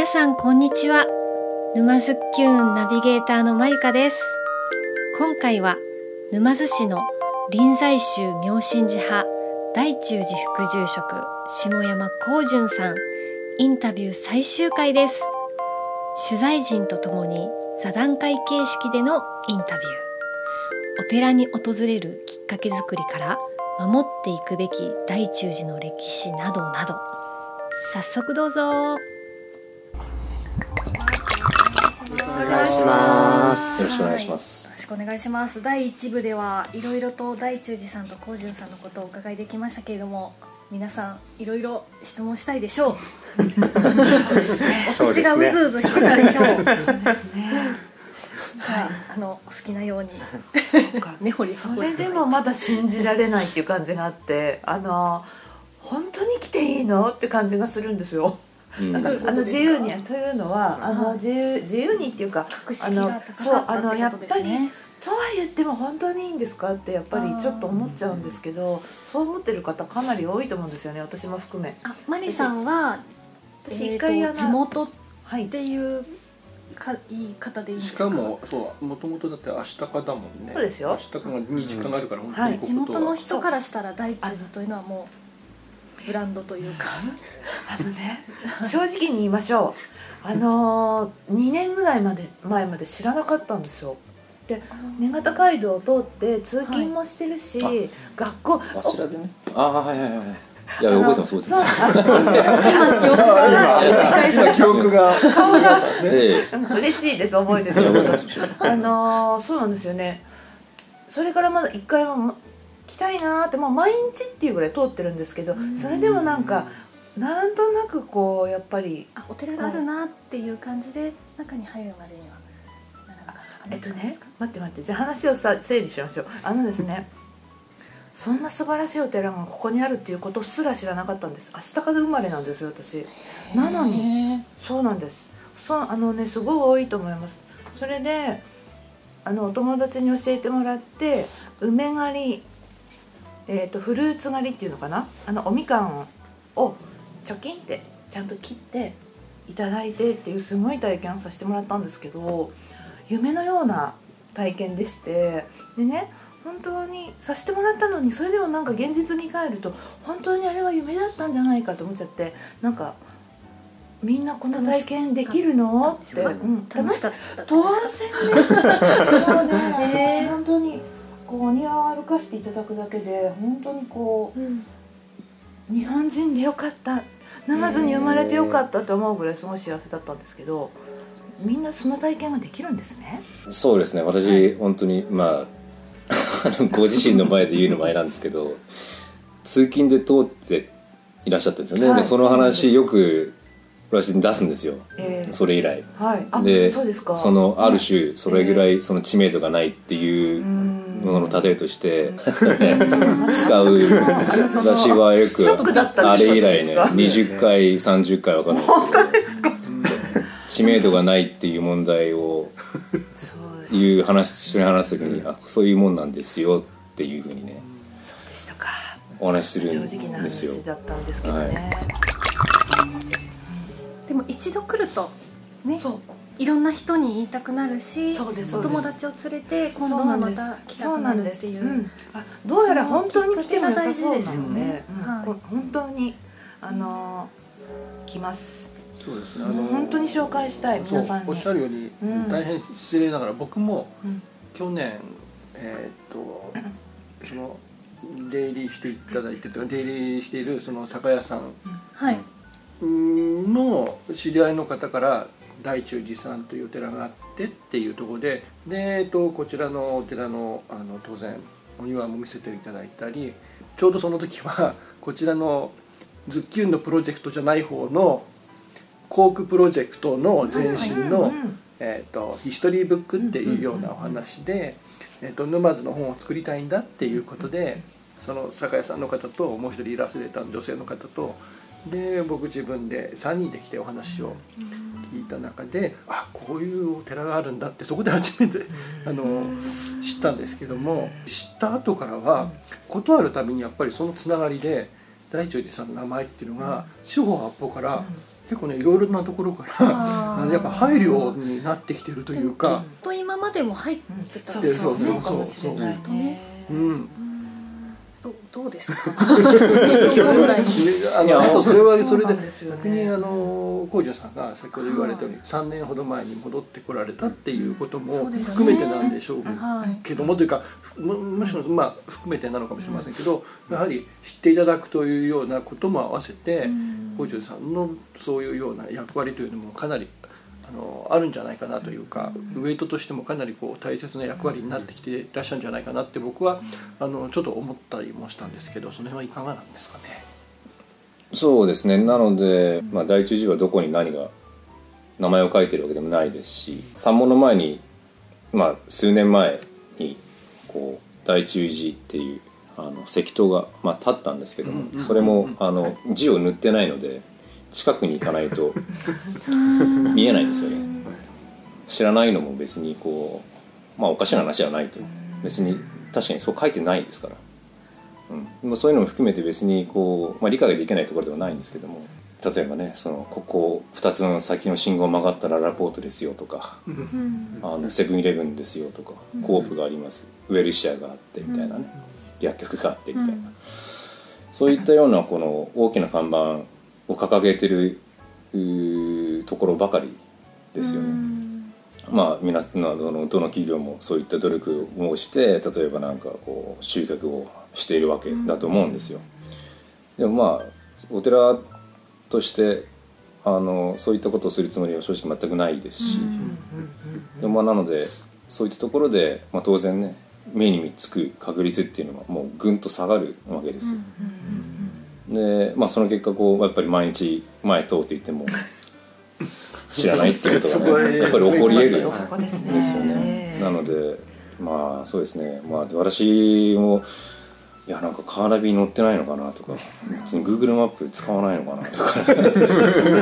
皆さんこんにちは。沼津きゅんナビゲーターのまゆかです。今回は沼津市の臨済宗妙心寺派大中寺副住職下山光純さんインタビュー最終回です。取材陣とともに座談会形式でのインタビュー。お寺に訪れるきっかけづくりから守っていくべき大中寺の歴史などなど。早速どうぞ。お願いします。よろしくお願いします。よろしくお願いします。第一部ではいろいろと大中寺さんと高潤さんのことをお伺いできましたけれども皆さんいろいろ質問したいでしょう。お口がうずうずしてたでしょう。はい。あのお好きなように。それでもまだ信じられないっていう感じがあってあの本当に来ていいの？って感じがするんですよ。うん。なんかあの自由にというのはあの自由自由にっていうか格式が高そうあのやっぱりとは言っても本当にいいんですかってやっぱりちょっと思っちゃうんですけどそう思ってる方かなり多いと思うんですよね私も含め。あマリさんは私一回あの地元っはいてい。うか言い方でいいんですか？しかもそうもともとだって明日かだもんね。そうですよ。明日かがに時間があるから本当は。い。にこ地元のは人からしたら大中寺というのはもうブランドというか。あのね正直に言いましょう。あのー、2年ぐらいまで前まで知らなかったんですよ。で根形街道を通って通勤もしてるし、はい。学校わしらでね。ああはいはいはいはい。いや覚えてます覚えてそう。ます。今記憶が今記憶が。顔が嬉しいです覚えてて。あのー、そうなんですよね。それからまだ一回はま来たいなーってもう毎日っていうぐらい通ってるんですけどそれでもなんかなんとなくこうやっぱりあお寺があるなっていう感じで中に入るまでにはえっとね待って待ってじゃあ話をさ整理しましょう。あのですねそんな素晴らしいお寺がここにあるっていうことすら知らなかったんです。明日から生まれなんですよ私。なのにへそうなんです。そうあのねすごい多いと思います。それであのお友達に教えてもらって梅狩りえー、とフルーツ狩りっていうのかな？あのおみかんをチョキンってちゃんと切っていただいてっていうすごい体験をさせてもらったんですけど夢のような体験でしてでね本当にさせてもらったのにそれでもなんか現実に帰ると本当にあれは夢だったんじゃないかと思っちゃってなんかみんなこの体験できるの？って、うん、楽しかった。当然です。もうね、本当にこうお庭を歩かせていただくだけで本当にこうんう日本人でよかった沼津に生まれてよかったと思うぐらいすごい幸せだったんですけどみんなその体験ができるんですね。そうですね。私本当にまあ ご自身の前で言うのもあれなんですけど、通勤で通っていらっしゃったんですよね。はいでその話よく私に出すんですよ。えーそれ以来。はい、あでそうですか。そのある種それぐらいその知名度がないっていうものの例えとして 使う私はよくあれ以来ねですか20回30回わかんないですけど知名度がないっていう問題をそういう話一緒に話す時にあそういうもんなんですよっていうふうにねそうでしたか。お話しする正ん直なですよ。話だったんですけどね。でも一度来るとね。そう。いろんな人に言いたくなるしお友達を連れて今度はまた来たくなるっていう。そうなんあどうやら本当に来ても良さそうなのでね。うん。はい。こ本当にあのー来ます。そうですね。あの本当に紹介したいそう皆さんに。おっしゃるようにうん。大変失礼ながら僕もうん。去年えーっとその出入りしていただいてというか出入りしているその酒屋さん。はい。の知り合いの方から大中寺さんというお寺があってっていうところでで、えっと、こちらのお寺のあの当然お庭も見せていただいたりちょうどその時は こちらのズッキュンのプロジェクトじゃない方のコークプロジェクトの前身の、えー、とヒストリーブックっていうようなお話で、えー、と沼津の本を作りたいんだっていうことでその酒屋さんの方ともう一人イラストレーターの女性の方とで僕自分で3人で来てお話を聞いた中であこういうお寺があるんだってそこで初めてあの知ったんですけども知った後からは事あるたびにやっぱりそのつながりで大長寺さんの名前っていうのが四方八方から結構ねいろいろなところからやっぱ配慮になってきてるというか、と今までも入ってたん。そうですよねそう。そうかもしれないね。うん、どどうですか？あ いやのあとそれはそれでね。逆にあの浩二さんが先ほど言われたように3年ほど前に戻ってこられたっていうことそも含めてなんでしょう。はい。けどもというかむむしろまあ含めてなのかもしれませんけどやはり知っていただくというようなことも合わせて浩二さんのそういうような役割というのもかなりあのあるんじゃないかなというかウェイトとしてもかなりこう大切な役割になってきていらっしゃるんじゃないかなって僕はあのちょっと思ったりもしたんですけどその辺はいかがなんですかね？そうですねなので、まあ、第一次はどこに何が名前を書いてるわけでもないですし三門の前に、まあ、数年前にこう第一次っていうあの石塔が、まあ、立ったんですけども、それもあの字を塗ってないので近くに行かないと 見えないんですよね。知らないのも別にこうまあおかしな話じゃないと。別に確かにそう書いてないですから。うん、まあそういうのも含めて別にこう、まあ、理解ができないところではないんですけども。例えばねそのここ2つの先の信号を曲がったらララポートですよとかあのセブンイレブンですよとかコープがあります。ウェルシアがあってみたいなね。薬局があってみたいな。そういったようなこの大きな看板を掲げてるところばかりですよね。まあ皆さんのどの企業もそういった努力をして例えばなんかこう集客をしているわけだと思うんですよ。でもまあお寺としてあのそういったことをするつもりは正直全くないですし、でもまあなのでそういったところで、まあ、当然ね目につく確率っていうのはもうぐんと下がるわけですよ。でまあその結果こうやっぱり毎日前通っていても 知らないっていうことがねやっぱり起こり得る。そこですね。ですよね。なのでまあそうですね。まあ私もいやなんかカーナビに乗ってないのかなとか別に Google マップ使わないのかなとか。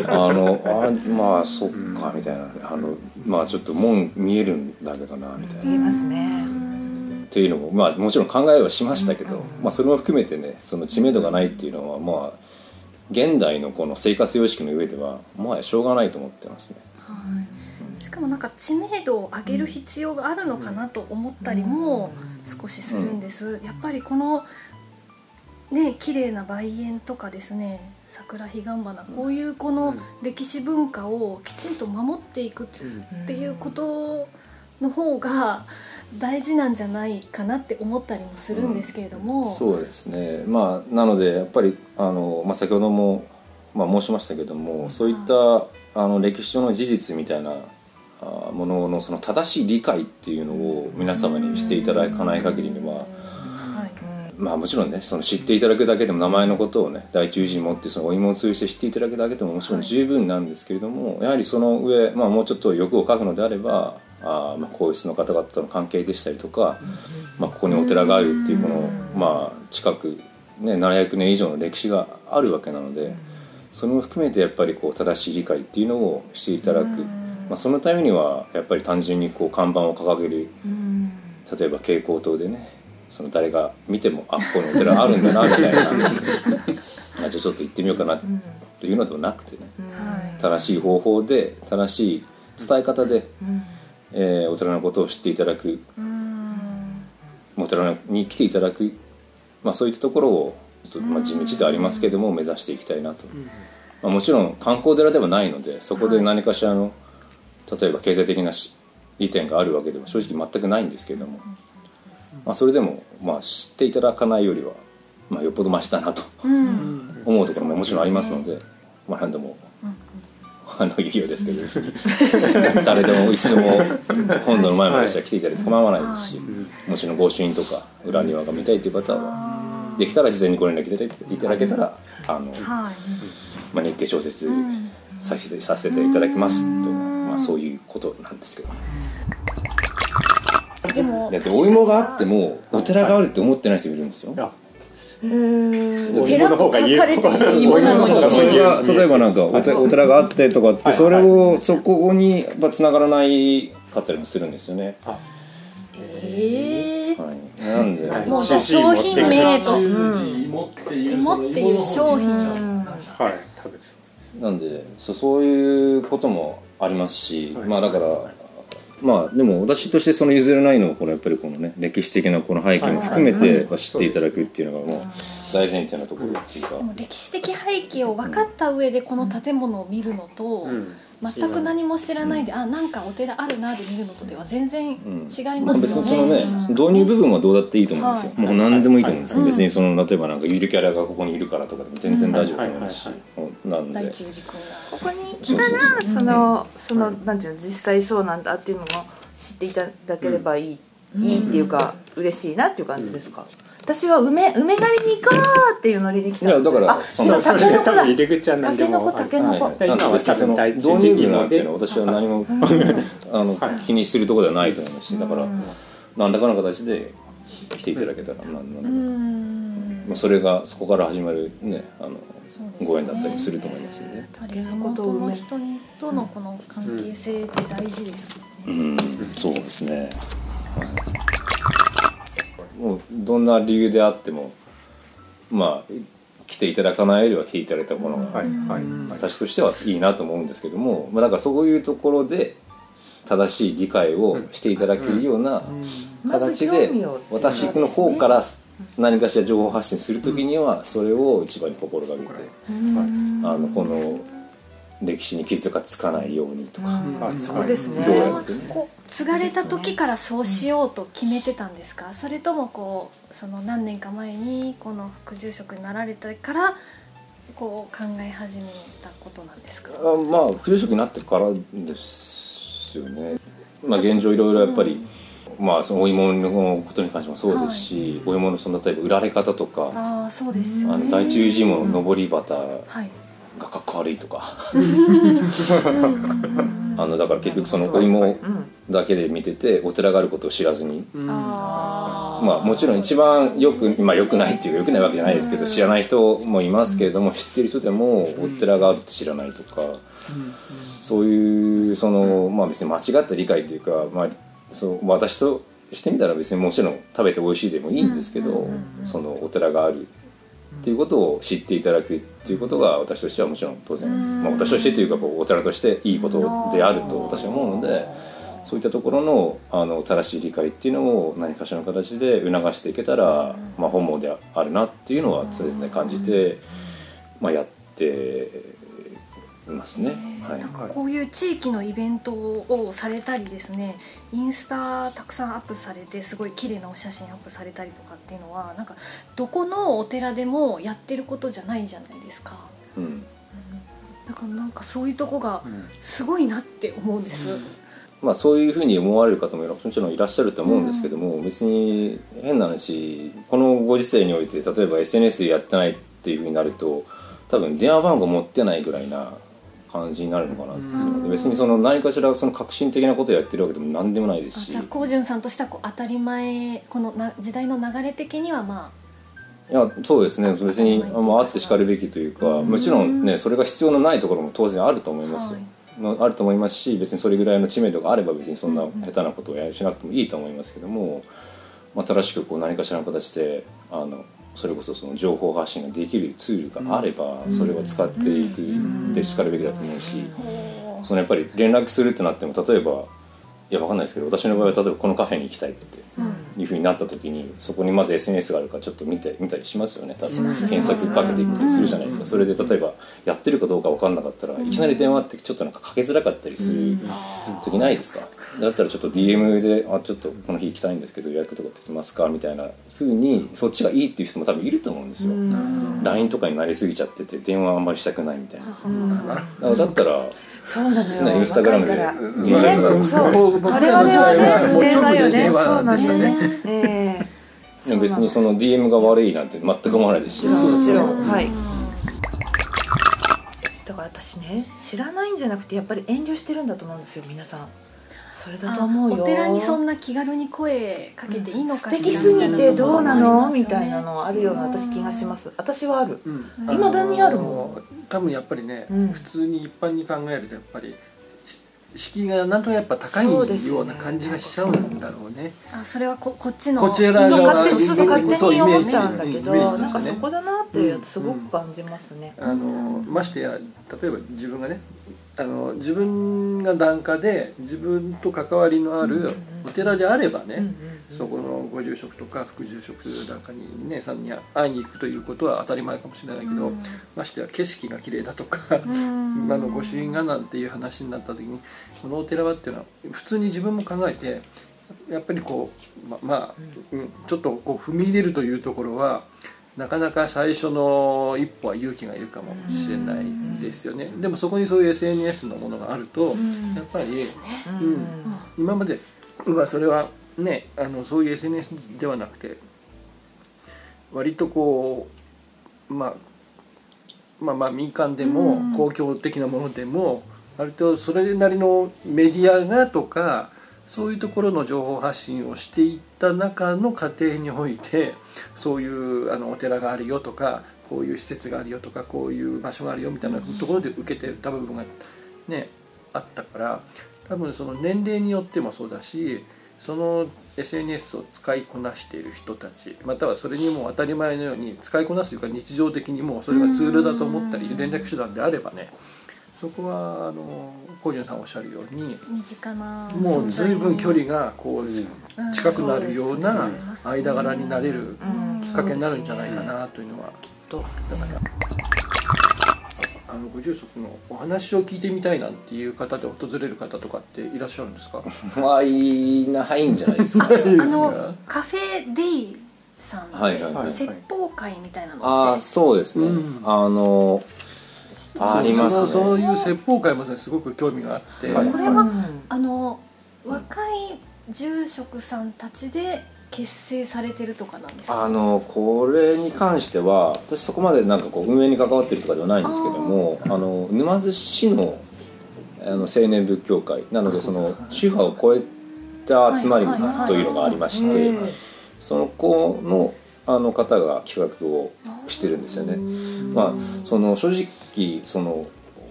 あのあまあそっかみたいな。あのまあちょっと門見えるんだけどなみたいな。見えますねっていうのもまあもちろん考えはしましたけど、まあ、それも含めてねその知名度がないっていうのはまあ現代のこの生活様式の上ではもはやしょうがないと思ってますね。しかもなんか知名度を上げる必要があるのかなと思ったりも少しするんです、やっぱりこのね綺麗な梅園とかですね桜彼岸花こういうこの歴史文化をきちんと守っていくっていうことの方が大事なんじゃないかなって思ったりもするんですけれども、そうですね。まあなのでやっぱりあの、まあ、先ほども、まあ、申しましたけどもそういったあの歴史上の事実みたいなあもののその正しい理解っていうのを皆様にしていただかない限りには、はいまあもちろんねその知っていただくだけでも名前のことをね第一友人持ってそのお芋を通じて知っていただくだけでももちろん十分なんですけれども、やはりその上、まあ、もうちょっと欲を書くのであればあーまあ皇室の方々との関係でしたりとか、まあ、ここにお寺があるっていうこの、まあ、近く、ね、700年以上の歴史があるわけなのでそれも含めてやっぱりこう正しい理解っていうのをしていただく、まあ、そのためにはやっぱり単純にこう看板を掲げる。例えば蛍光灯でねその誰が見てもあここにお寺あるんだなみたいな。あじゃあちょっと行ってみようかなというのではなくてね。はい。正しい方法で正しい伝え方で、えーお寺のことを知っていただく。お寺に来ていただく、まあ、そういったところをちょっと、まあ、地道ではありますけども目指していきたいなと、まあ、もちろん観光寺ではないのでそこで何かしらの例えば経済的なし利点があるわけでは正直全くないんですけれども、まあ、それでも、まあ、知っていただかないよりは、まあ、よっぽどマシだなとうん。思うところももちろんありますので、まあ、何度も。あの言うようですけど。別 に誰でもいつでも本堂の前までしたら来ていただいて構わないですし、もちろん御朱印とか裏庭が見たいという方はできたら事前にご連絡いただいていただけたらあの、はい。まあ、日程調節させてさせていただきますと、まあ、そういうことなんですけど。でもだってお芋があってもお寺があるって思ってない人いるんですよ。あ寺と書かれている芋なそれが例えばなんかお寺お寺があってとかってそれをそこにやっぱ繋がらないかったりもするんですよね。ええはい、なんで、はい。もうじゃあ商品名として。数字芋っていう芋っていう。商品はい。なんでそうそういうこともありますし、はい。まあだから、まあでも私としてその譲れないのはこのやっぱりこのね歴史的なこの背景も含めてまあ知っていただくっていうのがもう大前提なところっていうか、歴史的背景を分かった上でこの建物を見るのと、うん全く何も知らないで、あなんかお寺あるなで見るのとでは全然違いうんますよ別にそのね。ね導入部分はどうだっていいと思うんですよ、はい。もう何でもいいと思うんですよ、はい別にその例えばなんかゆるキャラがここにいるからとかでも全然大丈夫と思いますし、なんで。ここに来たらそのそのなんていうの実際そうなんだっていうのも知っていただければいい、いいっていうか嬉しいなっていう感じですか？私は梅梅狩りに行こうっていうノリで来た。いやだからあその違うタケノコだ。入り口は何でも。タケノコタケノコ。はい。今は多分なんていうのは私は何もあのはい。気にするところではないと思いますしだから何らかの形で来ていただけたらなんう。なん。んまあそれがそこから始まるねあのそうですね。ご縁だったりすると思いますよね。やっぱり地元の人にとのこの関係性って大事ですもんね。うん。そうですね、はい、もうどんな理由であってもまあ来ていただかないよりは来ていただいたものが、私としてはいいなと思うんですけども、まあ、だからそういうところで正しい理解をしていただけるような形で私の方から何かしら情報発信する時にはそれを一番に心がけてあのこの歴史に傷がつかないようにとか。はいそうですね。どうやってね。こう継がれた時からそうしようと決めてたんですか、それともこうその何年か前にこの副住職になられてからこう考え始めたことなんですか、あまあ副住職になってからですよね。まあ現状いろいろやっぱり、まあそのお芋のことに関してもそうですし、お芋のその例えば売られ方とか、ああそうですよね。あの大中寺門の上り旗はいがかっこ悪いとか。あのだから結局そのお芋だけで見ててお寺があることを知らずに、あまあもちろん一番よくまあよくないっていうかよくないわけじゃないですけど知らない人もいますけれども知ってる人でもお寺があるって知らないとかそういうそのまあ別に間違った理解というかまあそう私としてみたら別にもちろん食べて美味しいでもいいんですけどそのお寺があるっていうことを知っていただくっていうことが私としてはもちろん当然、まあ、私としてというかこうお寺としていいことであると私は思うのでそういったところのあの正しい理解っていうのを何かしらの形で促していけたら、まあ、本望であるなっていうのは常々感じて、まあ、やっていますね。はい。なんかこういう地域のイベントをされたりですねインスタたくさんアップされてすごい綺麗なお写真アップされたりとかっていうのはなんかどこのお寺でもやってることじゃないじゃないですか。うん。だからなんかそういうとこがすごいなって思うんです、まあ、そういうふうに思われる方ももちろんいらっしゃると思うんですけども、別に変な話このご時世において例えば SNS やってないっていうふうになると多分電話番号持ってないぐらいな感じになるのかなっていうので別にその何かしらその革新的なことをやってるわけでも何でもないですし。あじゃあ光潤さんとしてはこう当たり前このな時代の流れ的にはまいやそうですね。別にあまああってしかるべきというかもちろんねそれが必要のないところも当然あると思いますよ、はい。まあ、あると思いますし別にそれぐらいの知名度があれば別にそんな下手なことをやしなくてもいいと思いますけども、まあ、正しくこう何かしらの形であのそれこそその情報発信ができるツールがあればそれを使っていくでしかるべきだと思うしあそのやっぱり連絡するってなっても例えばいやわかんないですけど私の場合は例えばこのカフェに行きたいっていうふうになった時にそこにまず SNS があるからちょっと見て見たりしますよね。多分検索かけてみたりするじゃないですか。それで例えばやってるかどうか分かんなかったらいきなり電話ってちょっとなんかかけづらかったりする時ないですか。だったらちょっと DM で「あちょっとこの日行きたいんですけど予約とかできますか?」みたいなふうにそっちがいいっていう人も多分いると思うんですよ。LINE とかになりすぎちゃってて電話あんまりしたくないみたいな。だからだったらそうなのよ。ねインスタグラムで。そう。我々はね、もう電話よね。直で電話そうなんだでしたね。ね。ええでも別にその DM が悪いなんて全く思わないですし。もちろん。はい。だから私ね知らないんじゃなくてやっぱり遠慮してるんだと思うんですよ皆さんそれだと思うよ。お寺にそんな気軽に声かけていいのかしら素敵すぎてどうなの？みみたいなのあるような私気がします。私はある。うん。未だにあるもん。の多分やっぱりね、うん。普通に一般に考えるとやっぱりし敷居がなんとやっぱ高いような感じがしちゃうんだろうね。あそれはここっちのこちらそうが勝手に勝手に思っちゃうんだけどイメージイメージとなんかそこだなっていうすごく感じますね。あのましてや例えば自分がねあの自分が檀家で自分と関わりのあるお寺であればね、そこのご住職とか副住職檀家にねさんに会いに行くということは当たり前かもしれないけど、うん。ましてや景色が綺麗だとか、うん。あの御朱印がなんていう話になった時にこのお寺はっていうのは普通に自分も考えてやっぱりこうままあ、うん、ちょっとこう踏み入れるというところはなかなか最初の一歩は勇気がいるかもしれないですよね。でもそこにそういう SNS のものがあると、ん。やっぱり、うん。うん。今まではそれはねあのそういう SNS ではなくて割とこうまあまあまあ民間でもうん。公共的なものでも割とそれなりのメディアがとかそういうところの情報発信をしていった中の過程においてそういうあのお寺があるよとかこういう施設があるよとかこういう場所があるよみたいなところで受けてた部分がねあったから多分その年齢によってもそうだしその SNS を使いこなしている人たちまたはそれにもう当たり前のように使いこなすというか日常的にもうそれがツールだと思ったり連絡手段であればねそこはあの小潤さんおっしゃるように身近なもう随分距離がこううん。近くなるような間柄になれるうん。きっかけになるんじゃないかなというのはきっとだからあのご住職のお話を聞いてみたいなんていう方で訪れる方とかっていらっしゃるんですか？まあいないんじゃないですか。あいいですか？のカフェデイさんで、はいはいはい説法会みたいなのあそうですね、うん。あのありますね。そうそういう説法会もねすごく興味があって、はい。これは、うん。あの若い住職さんたちで結成されてるとかなんですか？あのこれに関しては私そこまでなんかこう運営に関わってるとかではないんですけどもあの沼津市のあの青年仏教会なのでその宗派を超えた集まりというのがありましへてえその子のあの方が企画をしてるんですよね。まあその正直その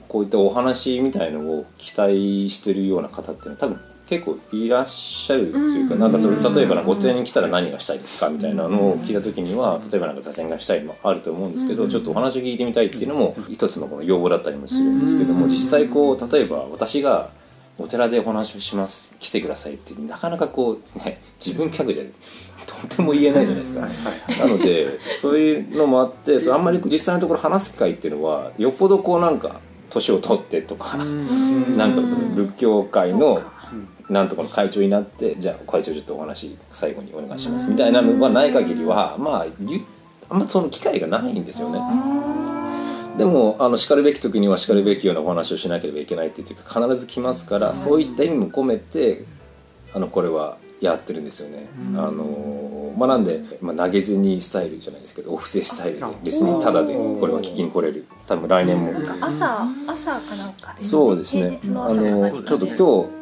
こういったお話みたいのを期待してるような方っていうのは多分結構いらっしゃるというかなんか例えばなんかお寺に来たら何がしたいですかみたいなのを聞いた時には例えばなんか座禅がしたいもあると思うんですけどちょっとお話を聞いてみたいっていうのも一つのこの要望だったりもするんですけども実際こう例えば私がお寺でお話をします来てくださいってなかなかこう、ね、自分客じゃとても言えないじゃないですか。なのでそういうのもあってそれあんまり実際のところ話す機会っていうのはよっぽどこうなんか年を取ってとか、なんかその仏教界のなんとかの会長になってじゃあ会長ちょっとお話最後にお願いしますみたいなのがない限りはまああんまその機会がないんですよね。でもあのしかるべき時にはしかるべきようなお話をしなければいけないっていうか必ず来ますから、そういった意味も込めてあのこれはやってるんですよね。あのまあ、なんで、まあ、投げ銭スタイルじゃないですけどお布施スタイルで別にタダでこれは聞きに来れる。多分来年も。朝朝かなんかでそうですね。あのちょっと今日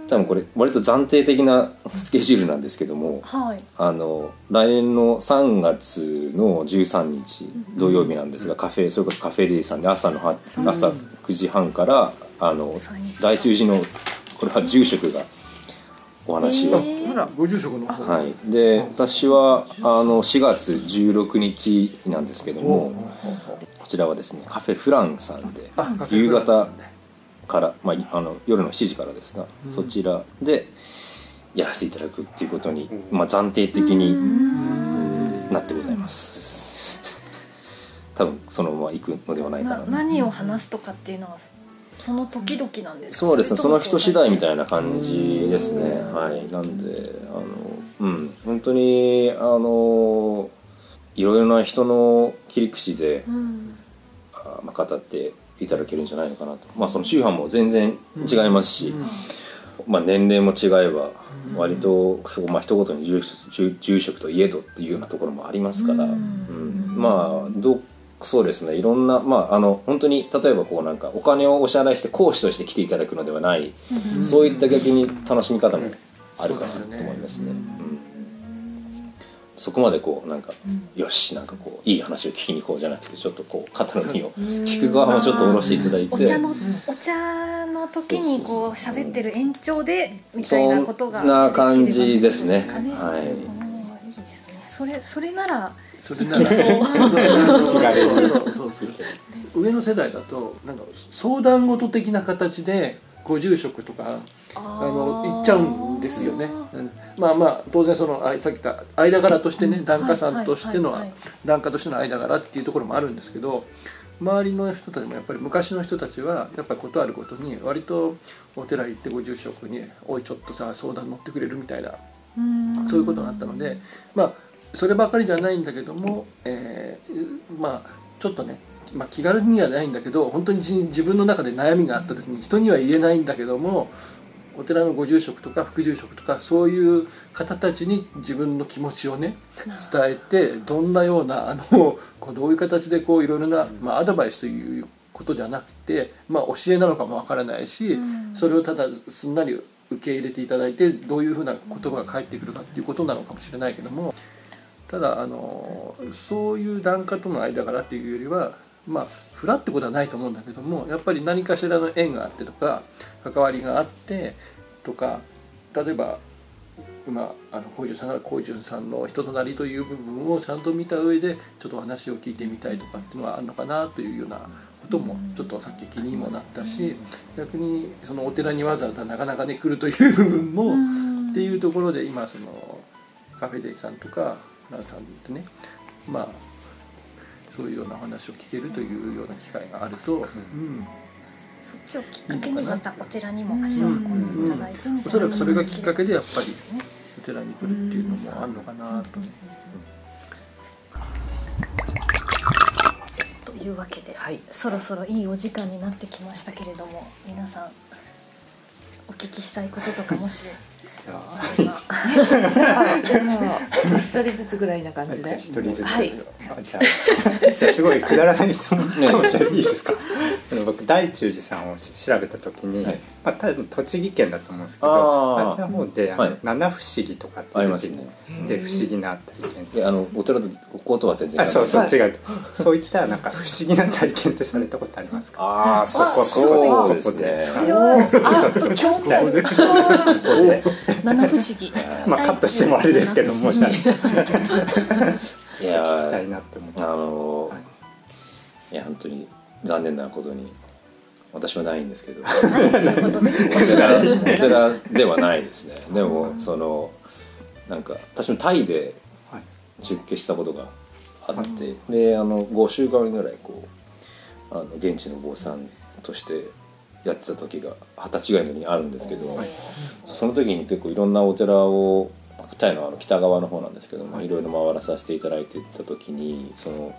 多分これ割と暫定的なスケジュールなんですけどもはい。あの来年の3月の13日土曜日なんですがカフェそれこそカフェデイさんで朝のは朝9時半からあの3日大中寺のこれは住職がお話。を、えーご住職の方。はい、で私はあの4月16日なんですけどもこちらはですねカフェフランさんで夕方から、まあ、あの夜の7時からですが、そちらでやらせていただくっていうことに、まあ、暫定的になってございます。多分そのまま行くのではないかな。な何を話すとかっていうのはその時々なんですか？そうですね。その人次第みたいなな感じですね。はい。なんであのうん。本当にあのいろいろな人の切り口で、うん。あまあ、語っていただけるんじゃないのかなと。まあその宗派も全然違いますし、まあ、年齢も違えば割と、まあ一言に住住住職といえどっていうようなところもありますから、うん。まあどうそうですね。いろんなまああの本当に例えばこうなんかお金をお支払いして講師として来ていただくのではない、そういった逆に楽しみ方もあるかなと思いますね。うん。そこまでこうなんか、よしなんかこういい話を聞きに行こうじゃなくてちょっとこう肩の荷を聞く側もちょっと下ろしていただいて。お茶のお茶の時にこう喋ってる延長でみたいなことがそんな感じですね。はいうんいいですね。それそれならそれなら。上の世代だとなんか相談事的な形でご住職とかあの行っちゃう。んですよね。う。んまあまあ当然そのあさっき言った間柄としてね檀家さんとしての檀家としての間柄っていう。ところもあるんですけど周りの人たちもやっぱり昔の人たちはやっぱり事あるごとに割とお寺行ってご住職に「おいちょっとさ相談乗ってくれる」みたいなう。んそう。いう。ことがあったのでまあそればかりではないんだけども、えーまあちょっとね、まあ、気軽にはないんだけど本当に自自分の中で悩みがあった時に人には言えないんだけどもお寺のご住職とか副住職とかそういう方たちに自分の気持ちをね伝えてどんなようなあのこうどういう形でこういろいろな、まあ、アドバイスということではなくて、まあ、教えなのかもわからないし、うん。それをただすんなり受け入れていただいてどういうふうな言葉が返ってくるかっていうことなのかもしれないけどもただあのそういう檀家との間柄っていうよりはまあフラってことはないと思うんだけどもやっぱり何かしらの縁があってとか関わりがあってとか例えば今あの小泉さんなら小泉さんの人となりという部分をちゃんと見た上でちょっとお話を聞いてみたいとかっていうのはあるのかなというようなこともちょっとさっき気にもなったし逆にそのお寺にわざわざなかなかね来るという部分もうん。っていうところで今そのカフェデイさんとかランさんでねまあそういうようなお話を聞けるというような機会があると、うん、そっちをきっかけにまたお寺にも足を運んでいただいてみたいなおそらくそれがきっかけでやっぱりお寺に来るっていうのもあるのかなと。というわけで、はい。そろそろいいお時間になってきましたけれども皆さんお聞きしたいこととかもしじゃあ。じゃあじゃあ一人ずつぐらいな感じで。一人ずつ、はいあじゃあ。じゃあすごいくだらない質問かもしれないいいですか？あの僕大中寺さんをし調べた時に、はい。まあ、多分栃木県だと思うんですけどあっちの方ではい。七不思議とかってありますね。で不思議な体験であのお寺とこことは全然。あそうそう、はい。違う。そういったなんか不思議な体験ってされたことありますか？ああここそうですね。それはあっと興味ある 七不思議。まあカットしてもあれですけどもしあれ。いや聞きたいーなって思ってあのはいいや本当に残念なことに私はないんですけど。お寺 ではないですね。でもそのなんか私もタイではい出家したことがあって、であの5週間ぐらいこうあの現地の坊さんとしてやってた時が二十歳ぐらいの時にあるんですけど、その時に結構いろんなお寺をタイのあの北側の方なんですけども、い、ろいろ回らさせていただいてた時にその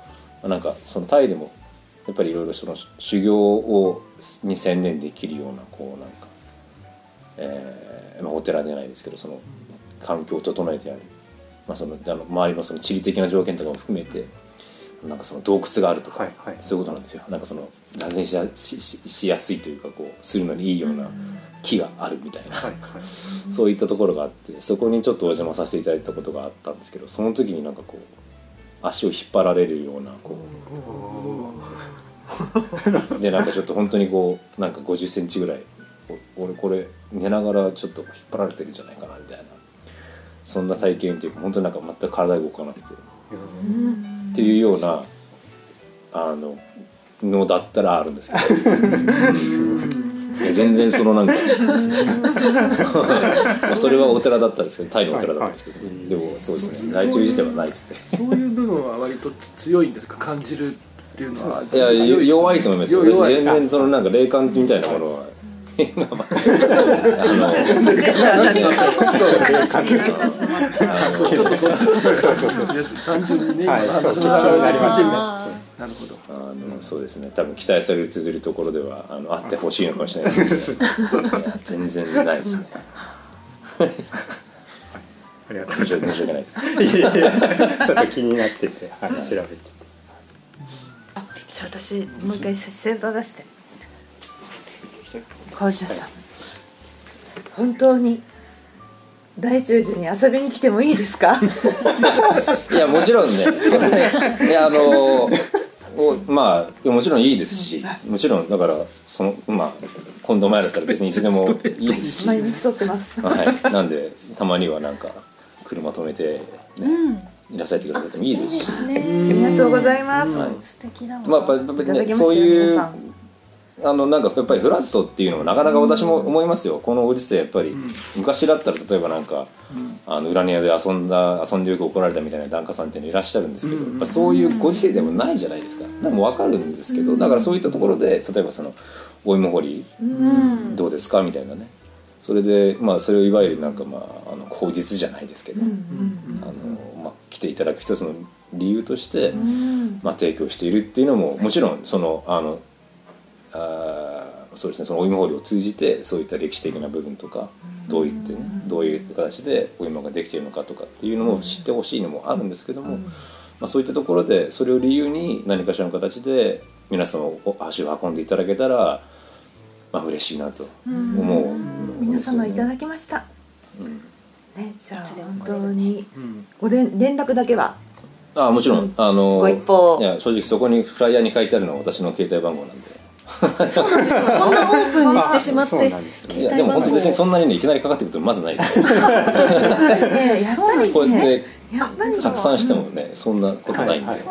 なんかそのタイでもやっぱりいろいろその修行をに専念できるようなこうなんか、えーまあ、お寺じゃないですけどその環境を整えてやる、まあ、そのあの周りのその地理的な条件とかも含めてなんかその洞窟があるとか、はいはい。そういうことなんですよ。なんかその座禅しやすいというかこうするのにいいような木があるみたいな、はいはい。そういったところがあってそこにちょっとお邪魔させていただいたことがあったんですけどその時になんかこう足を引っ張られるようなこうでなんかちょっと本当にこうなんか5 0ンチぐらいお俺これ寝ながらちょっと引っ張られてるんじゃないかなみたいな。そんな体験っていうか本当になんか全く体動かなくて。っていうようなあののだったらあるんです全然そのなんか。まあそれはお寺だったんですけどタイのお寺だったんですけど、はい。はいでもそうですね。内中自体はないですね。そういう部分は割と強いんですか？感じるっていうのは。いや弱いと思いますよ。全然そのなんか霊感みたいなものは。まあまああのちょっとそ単純にね、はい。になりますね。あなるほど。あのそうですね。多分期待されているところではあのあってほしいのかもしれないですけど いや全然ないですね。ありがとう申し訳申し訳ないです。いやいやちょっと気になってて、はい、調べてて。じゃあ私もう一回姿勢を正して。川島さん。本当に大中寺に遊びに来てもいいですか？いやもちろんね。いやあのおまあもちろんいいですしもちろんだからそのまあ今度前だったら別にいつでもい。いですし、毎日撮ってます。はい、なんでたまにはなんか車止めて、ねいらっしゃってくださってもいいですし。ありがとうございます、はい。素敵だわ、まあ、やっぱやっぱりねそういう皆さんあのなんかやっぱりフラットっていうのはなかなか私も思いますよ、このご時世やっぱり、昔だったら例えばなんか、あの裏庭で遊んだ遊んでよく怒られたみたいな檀家さんっていうのいらっしゃるんですけど、やっぱそういうご時世でもないじゃないですか。でも分かるんですけど、だからそういったところで例えばそのお芋掘りうん。どうですかみたいなね。それでまあそれをいわゆるなんかまああの口実じゃないですけど、あのまあ、来ていただく一つの理由として、まあ、提供しているっていうのももちろんそのあのあーそうですねそのお芋掘りを通じてそういった歴史的な部分とかどういってねどういう形でお芋ができているのかとかっていうのも知ってほしいのもあるんですけども、まあ、そういったところでそれを理由に何かしらの形で皆様お足を運んでいただけたら、まあ嬉しいなと思う、皆様いただきました、うん。ねじゃあ本当にうん。ご連連絡だけは。あもちろん、あのご一報。いや正直そこにフライヤーに書いてあるのは私の携帯番号なんで こんなオープンにしてしまっそうてなんですねいやでも本当別にそんなにねいきなりかかってくるとまずないですよ。ねやっぱりこうやっね。てやっぱり拡散してもねそんなことないんですよ、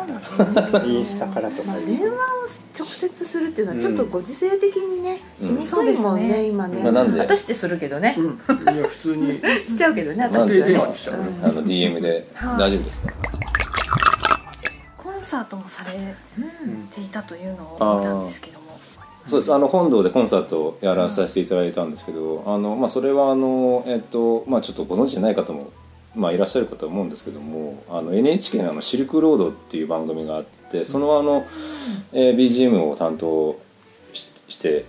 インスタからとかまあ、電話を直接するっていうのはちょっとご時世的にね、しにそうくいもんね,、ですね。今ね、まあなんで？私ってするけどね、うん。いや普通に。しちゃうけどね私ってね電話にしちゃううんあの DM で。はい大丈夫ですか、コンサートもされていたというのを見たんですけどもそうです。あの本堂でコンサートをやらさせていただいたんですけど、あのまあ、それはあの、えっとまあ、ちょっとご存知でない方も、まあ、いらっしゃるかと思うんですけどもあの NHK のあの「シルクロード」っていう番組があってそのあの、えー BGM を担当しして、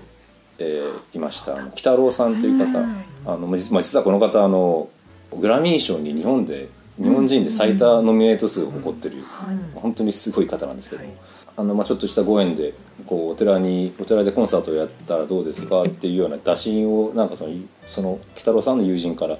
えーいました。あの北郎さんという方、あのまあ実はこの方あのグラミー賞に日本で日本人で最多ノミネート数を誇ってる、本当にすごい方なんですけど、あのまあちょっとしたご縁でこうお寺にお寺でコンサートをやったらどうですかっていうような打診をなんかそのその北郎さんの友人から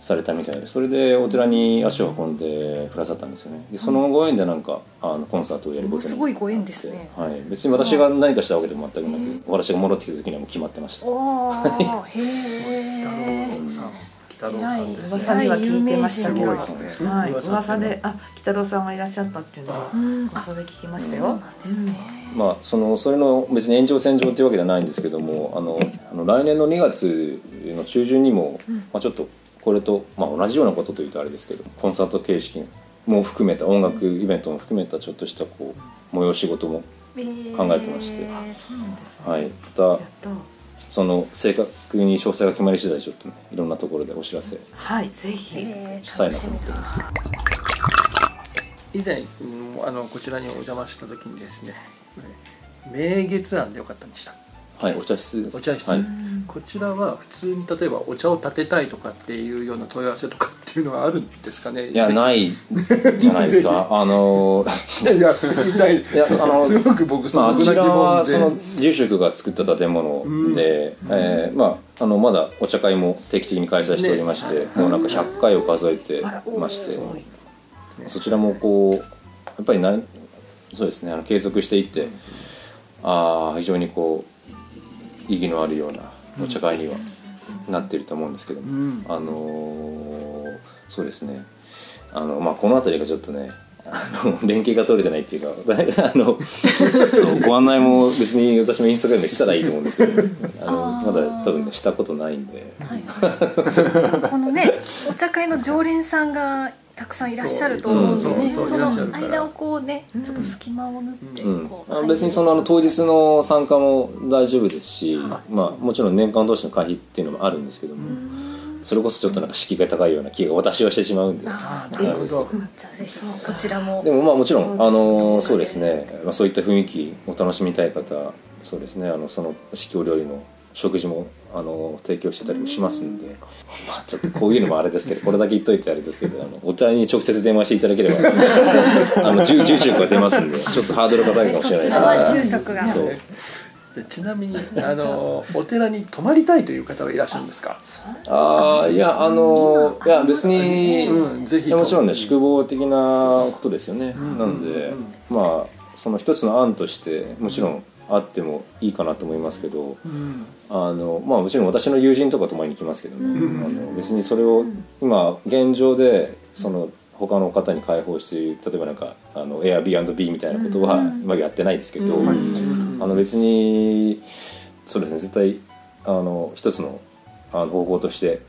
されたみたいでそれでお寺に足を運んでくださったんですよね。でそのご縁でなんかあのコンサートをやることになってすごいご縁ですね。はい、別に私が何かしたわけでも全くなく私が戻ってきた時にはもう決まってました。おおへ北え郎さん北郎さんですね。噂には聞いてましたけど、ね。はい、噂噂で。あ北郎さんがいらっしゃったっていうのはん。噂で聞きましたよ、まあ、そのそれの別に延長線上っていうわけではないんですけどもあのあの来年の2月の中旬にも、まあ、ちょっとこれと、まあ、同じようなことというとあれですけどコンサート形式も含めた音楽イベントも含めたちょっとしたこう催し事も、考えてまして。はい、またやっとその正確に詳細が決まり次第ちょっとねいろんなところでお知らせ。はいぜひ、したいなと思ってるんです。以前、うんあのこちらにお邪魔した時にですね明月庵でよかったんでしたはいお茶室お茶室、はい。こちらは普通に例えばお茶を立てたいとかっていうような問い合わせとかっていうのはあるんですかね？いやないじゃないですかあのいやいやいいやあのすごく僕素まあ、あちらはその住職が作った建物で、えーまあ、あのまだお茶会も定期的に開催しておりまして、もうなんか100回を数えてまして、そちらもこうやっぱりなそうですねあの継続していってああ非常にこう意義のあるようなお茶会にはなっていると思うんですけども、うん。あのーそうですね。あの、まあ、この辺りがちょっとねあの 連携が取れてないっていうか あの そうご案内も別に私もインスタグラムでしたらいいと思うんですけどあのあーまだ多分ねしたことないんで。このねお茶会の常連さんがたくさんいらっしゃると思うんでねその間をこうねちょっと隙間を縫ってうん。こ、あの別にそのあの当日の参加も大丈夫ですし、まあ、もちろん年間通しの会費っていうのもあるんですけどもそれこそちょっとなんか敷居が高いような気が私はしてしまうんであなるほど。あぜひこちらも。でもまあもちろんあのそうですね、まあ、そういった雰囲気を楽しみたい方そうですね。あのその四季料理の食事もあの提供してたりもしますんで、まあ、ちょっとこういうのもあれですけどこれだけ言っといてあれですけどあのお寺に直接電話していただければあの住住職が出ますんでちょっとハードルが高いかもしれないです。そちらは住職が。そう。でちなみにあのお寺に泊まりたいという方はいらっしゃるんですか？ああいやあのいや別に、うんぜひも。ちろんね宿坊的なことですよね、んなので、うん。まあその一つの案としてもちろんあってもいいかなと思いますけど、うんあのまあもちろん私の友人とか泊まりに来ますけどね、あの別にそれを今現状でその他の方に開放している例えばなんかあの Airbnb みたいなことは今やってないですけど、うん。あの別にそうですね絶対あの一つのあの方向として、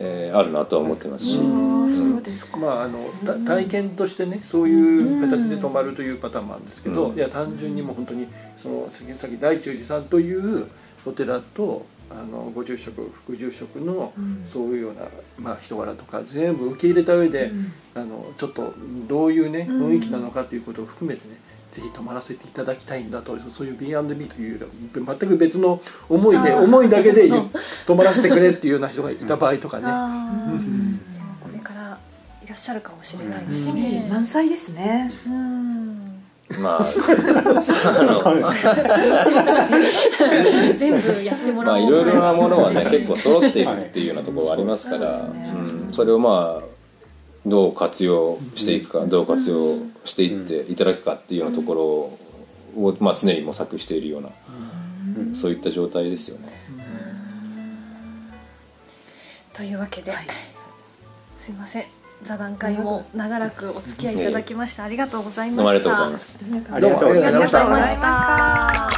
えーあるなとは思ってますし、あーそうですか。まああのた体験としてねそういう形で泊まるというパターンもあるんですけど、うん。いや単純にもう本当にそのさっき大中寺さんというお寺とあのご住職副住職のそういうような、まあ、人柄とか全部受け入れた上で、あのちょっとどういうね雰囲気なのかということを含めてね、ぜひ泊まらせていただきたいんだとそういう B&B という全く別の思いで思いだけで 泊まらせてくれっていうような人がいた場合とかね、これからいらっしゃるかもしれないです趣味ね。満載ですね。うんまあ あ全部やってものまあらおう。いろいろなものはね 結構揃っていくっていうようなところはありますから、そうですね。うん、それをまあどう活用していくか、どう活用していっていただくかっていうようなところを、まあ、常に模索しているような、そういった状態ですよね。というわけで、すいません座談会も長らくお付き合いいただきましてありがとうございどうもありました。がとうございます。ありがとうございありがとうごましたざいました。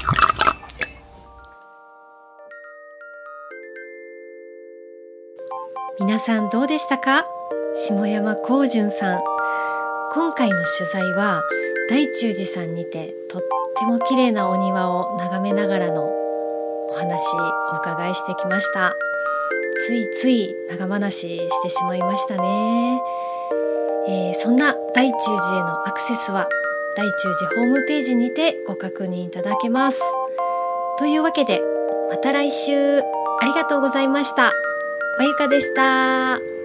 皆さんどうでしたか？下山光純さん今回の取材は大中寺さんにてとっても綺麗なお庭を眺めながらのお話お伺いしてきましたついつい長話してしまいましたね、えーそんな大中寺へのアクセスは大中寺ホームページにてご確認いただけます。というわけでまた来週。ありがとうございました。まゆかでした。